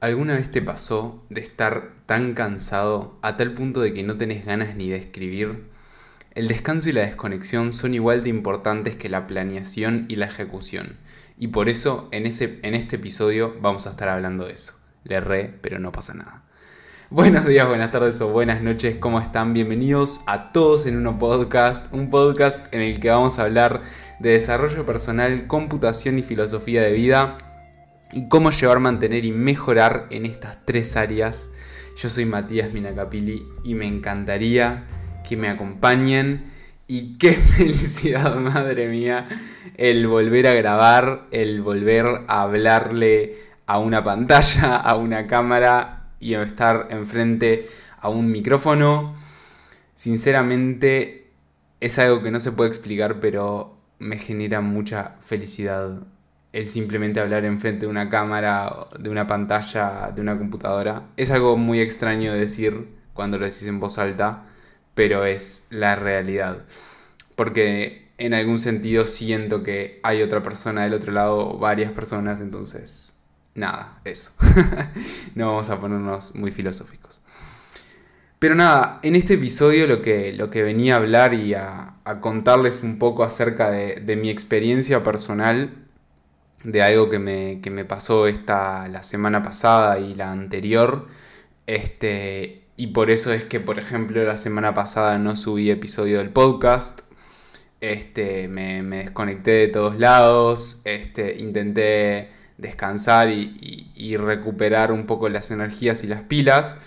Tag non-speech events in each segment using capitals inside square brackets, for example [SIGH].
¿Alguna vez te pasó de estar tan cansado a tal punto de que no tenés ganas ni de escribir? El descanso y la desconexión son igual de importantes que la planeación y la ejecución. Y por eso en, ese, en este episodio vamos a estar hablando de eso. Le erré, pero no pasa nada. Buenos días, buenas tardes o buenas noches, ¿cómo están? Bienvenidos a todos en un podcast, un podcast en el que vamos a hablar de desarrollo personal, computación y filosofía de vida y cómo llevar, mantener y mejorar en estas tres áreas. Yo soy Matías Minacapili y me encantaría que me acompañen. Y qué [LAUGHS] felicidad, madre mía, el volver a grabar, el volver a hablarle a una pantalla, a una cámara y estar enfrente a un micrófono. Sinceramente es algo que no se puede explicar, pero me genera mucha felicidad el simplemente hablar enfrente de una cámara, de una pantalla, de una computadora. Es algo muy extraño de decir cuando lo decís en voz alta, pero es la realidad. Porque en algún sentido siento que hay otra persona del otro lado, varias personas, entonces, nada, eso. [LAUGHS] no vamos a ponernos muy filosóficos. Pero nada, en este episodio lo que, lo que venía a hablar y a, contarles un poco acerca de, de mi experiencia personal de algo que me, pasó esta, la semana pasada y la anterior. Este, y por eso es que, por ejemplo, la semana pasada no subí episodio del podcast. Este, me, desconecté de todos lados. Este, intenté descansar y, y, recuperar un poco las energías y las pilas.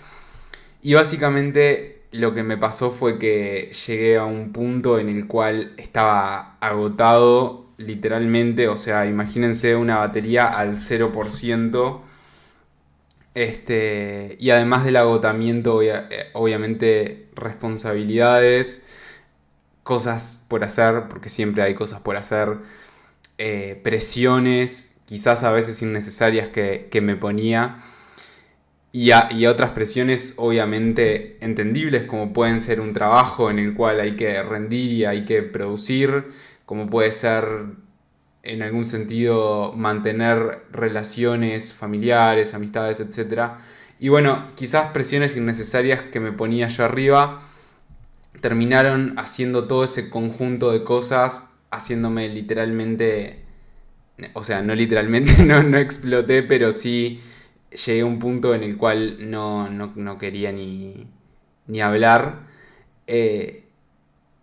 Y básicamente lo que me pasó fue que llegué a un punto en el cual estaba agotado literalmente, o sea, imagínense una batería al 0%. Este, y además del agotamiento, eh, obviamente responsabilidades, cosas por hacer, porque siempre hay cosas por hacer, eh, presiones, quizás a veces innecesarias que, me ponía, y, y, otras presiones obviamente entendibles, como pueden ser un trabajo en el cual hay que rendir y hay que producir, como puede ser en algún sentido mantener relaciones familiares, amistades, etc. Y bueno, quizás presiones innecesarias que me ponía yo arriba terminaron haciendo todo ese conjunto de cosas, haciéndome literalmente, o sea, no literalmente, [LAUGHS] no, no exploté, pero sí llegué a un punto en el cual no, no, quería ni, ni hablar. Eh,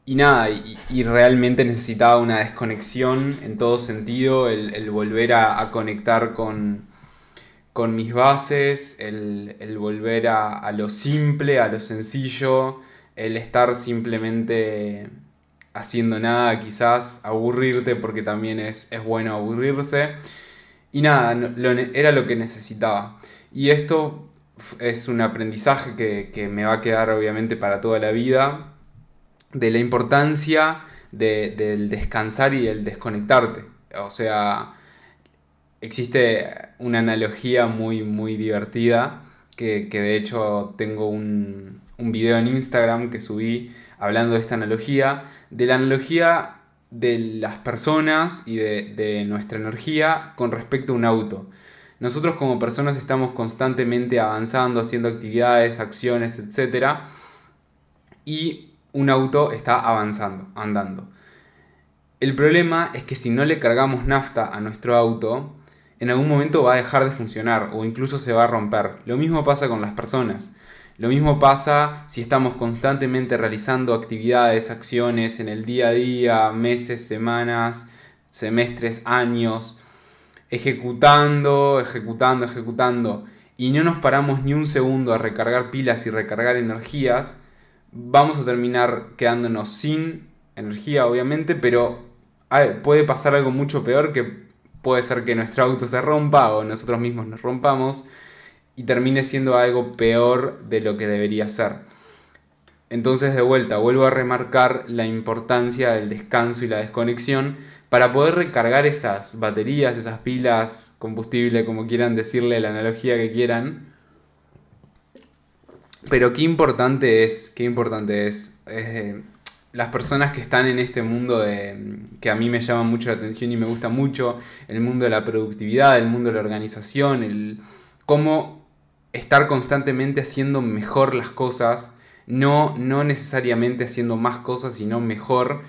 y nada, y, realmente necesitaba una desconexión en todo sentido, el, volver a, conectar con, con, mis bases, el, volver a, lo simple, a lo sencillo, el estar simplemente haciendo nada, quizás aburrirte, porque también es, bueno aburrirse. Y nada, era lo que necesitaba. Y esto es un aprendizaje que, que me va a quedar obviamente para toda la vida de la importancia del descansar y el desconectarte. O sea, existe una analogía muy, muy divertida que, de hecho tengo un, un, video en Instagram que subí hablando de esta analogía, de la analogía de las personas y de, de nuestra energía con respecto a un auto. Nosotros como personas estamos constantemente avanzando, haciendo actividades, acciones, etc. Y un auto está avanzando, andando. El problema es que si no le cargamos nafta a nuestro auto, en algún momento va a dejar de funcionar o incluso se va a romper. Lo mismo pasa con las personas. Lo mismo pasa si estamos constantemente realizando actividades, acciones en el día a día, meses, semanas, semestres, años, ejecutando, ejecutando, ejecutando, y no nos paramos ni un segundo a recargar pilas y recargar energías, vamos a terminar quedándonos sin energía, obviamente, pero puede pasar algo mucho peor que puede ser que nuestro auto se rompa o nosotros mismos nos rompamos y termine siendo algo peor de lo que debería ser. Entonces de vuelta vuelvo a remarcar la importancia del descanso y la desconexión para poder recargar esas baterías, esas pilas, combustible, como quieran decirle, la analogía que quieran, pero qué importante es, qué importante es. Eh, las personas que están en este mundo de, que a mí me llama mucho la atención y me gusta mucho, el mundo de la productividad, el mundo de la organización, el cómo estar constantemente haciendo mejor las cosas, no, no necesariamente haciendo más cosas, sino mejor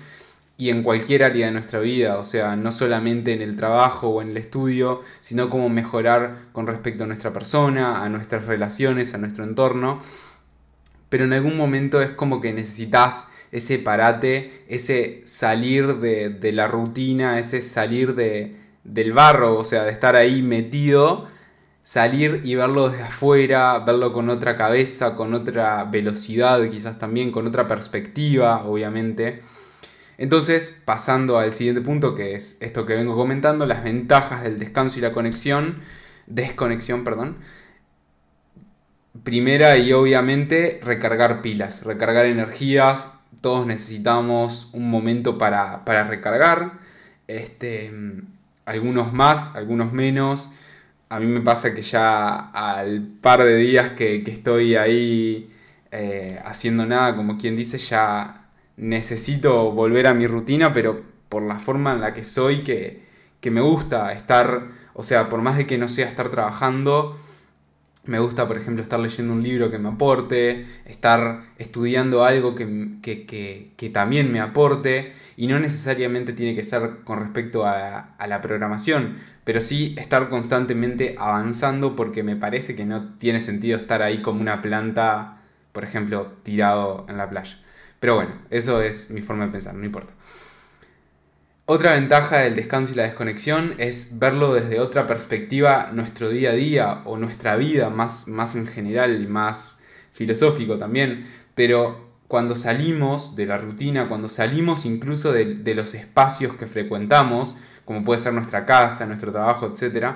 y en cualquier área de nuestra vida, o sea, no solamente en el trabajo o en el estudio, sino cómo mejorar con respecto a nuestra persona, a nuestras relaciones, a nuestro entorno. Pero en algún momento es como que necesitas ese parate, ese salir de, la rutina, ese salir de, del barro, o sea, de estar ahí metido, salir y verlo desde afuera, verlo con otra cabeza, con otra velocidad quizás también, con otra perspectiva, obviamente. Entonces, pasando al siguiente punto, que es esto que vengo comentando, las ventajas del descanso y la conexión, desconexión, perdón. Primera y obviamente recargar pilas, recargar energías. Todos necesitamos un momento para, recargar. Este, algunos más, algunos menos. A mí me pasa que ya al par de días que, estoy ahí eh, haciendo nada, como quien dice, ya necesito volver a mi rutina, pero por la forma en la que soy, que, me gusta estar, o sea, por más de que no sea estar trabajando, me gusta, por ejemplo, estar leyendo un libro que me aporte, estar estudiando algo que, también me aporte, y no necesariamente tiene que ser con respecto a, a, la programación, pero sí estar constantemente avanzando porque me parece que no tiene sentido estar ahí como una planta, por ejemplo, tirado en la playa. Pero bueno, eso es mi forma de pensar, no importa. Otra ventaja del descanso y la desconexión es verlo desde otra perspectiva nuestro día a día o nuestra vida más, más en general y más filosófico también. Pero cuando salimos de la rutina, cuando salimos incluso de, de los espacios que frecuentamos, como puede ser nuestra casa, nuestro trabajo, etc.,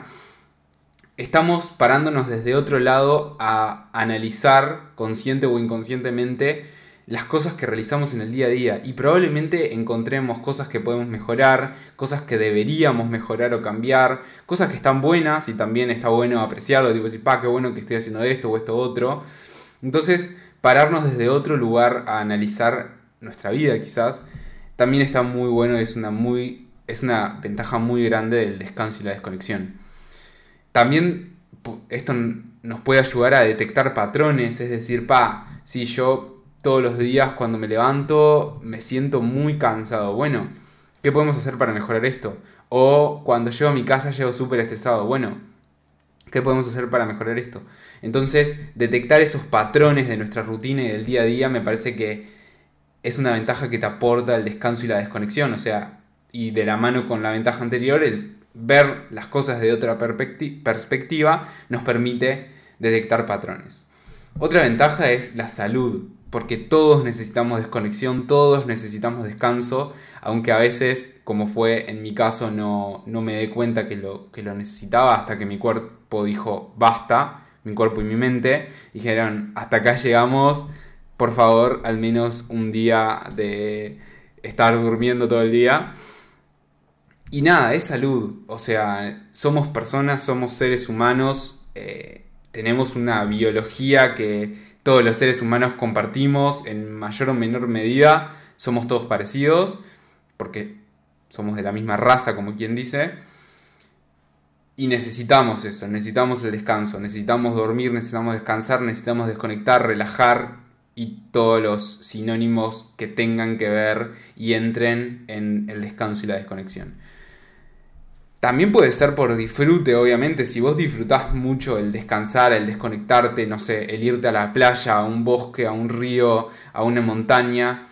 estamos parándonos desde otro lado a analizar consciente o inconscientemente las cosas que realizamos en el día a día y probablemente encontremos cosas que podemos mejorar, cosas que deberíamos mejorar o cambiar, cosas que están buenas y también está bueno apreciarlo, tipo decir, pa, qué bueno que estoy haciendo esto o esto otro. Entonces, pararnos desde otro lugar a analizar nuestra vida quizás, también está muy bueno es una, muy, es una ventaja muy grande del descanso y la desconexión. También esto nos puede ayudar a detectar patrones, es decir, pa, si yo todos los días cuando me levanto me siento muy cansado. Bueno, ¿qué podemos hacer para mejorar esto? O cuando llego a mi casa llego súper estresado. Bueno, ¿qué podemos hacer para mejorar esto? Entonces, detectar esos patrones de nuestra rutina y del día a día me parece que es una ventaja que te aporta el descanso y la desconexión. O sea, y de la mano con la ventaja anterior, el ver las cosas de otra perspectiva nos permite detectar patrones. Otra ventaja es la salud porque todos necesitamos desconexión, todos necesitamos descanso, aunque a veces, como fue en mi caso, no, no me dé cuenta que lo, que lo necesitaba hasta que mi cuerpo dijo basta, mi cuerpo y mi mente, dijeron hasta acá llegamos, por favor, al menos un día de estar durmiendo todo el día. Y nada, es salud, o sea, somos personas, somos seres humanos, eh, tenemos una biología que todos los seres humanos compartimos en mayor o menor medida, somos todos parecidos, porque somos de la misma raza, como quien dice, y necesitamos eso, necesitamos el descanso, necesitamos dormir, necesitamos descansar, necesitamos desconectar, relajar y todos los sinónimos que tengan que ver y entren en el descanso y la desconexión. También puede ser por disfrute, obviamente. Si vos disfrutás mucho el descansar, el desconectarte, no sé, el irte a la playa, a un bosque, a un río, a una montaña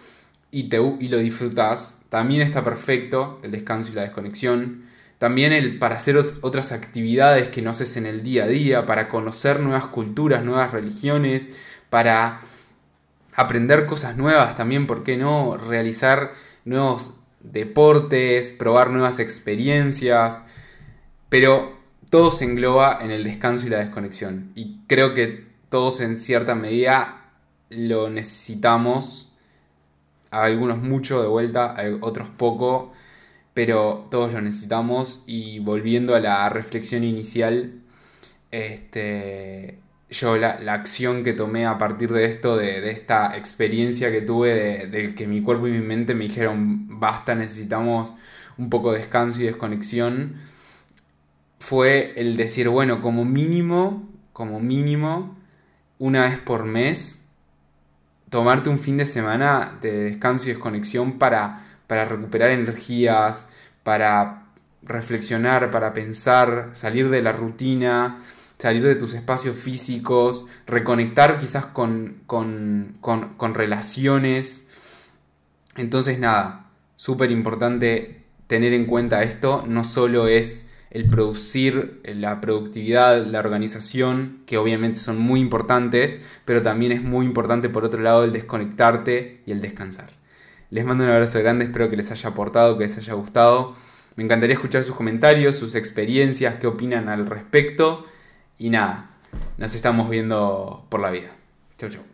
y, te, y lo disfrutás, también está perfecto el descanso y la desconexión. También el para hacer otras actividades que no haces en el día a día, para conocer nuevas culturas, nuevas religiones, para aprender cosas nuevas, también, ¿por qué no? Realizar nuevos deportes, probar nuevas experiencias, pero todo se engloba en el descanso y la desconexión. Y creo que todos en cierta medida lo necesitamos, algunos mucho de vuelta, otros poco, pero todos lo necesitamos y volviendo a la reflexión inicial, este, yo la, acción que tomé a partir de esto, de, esta experiencia que tuve, de, que mi cuerpo y mi mente me dijeron, basta, necesitamos un poco de descanso y desconexión, fue el decir, bueno, como mínimo como mínimo, una vez por mes, tomarte un fin de semana de descanso y desconexión para, para recuperar energías, para reflexionar, para pensar, salir de la rutina, salir de tus espacios físicos, reconectar quizás con, con, con, relaciones. Entonces nada, súper importante tener en cuenta esto, no solo es el producir, la productividad, la organización, que obviamente son muy importantes, pero también es muy importante por otro lado el desconectarte y el descansar. Les mando un abrazo grande, espero que les haya aportado, que les haya gustado. Me encantaría escuchar sus comentarios, sus experiencias, qué opinan al respecto. Y nada, nos estamos viendo por la vida. Chau, chau.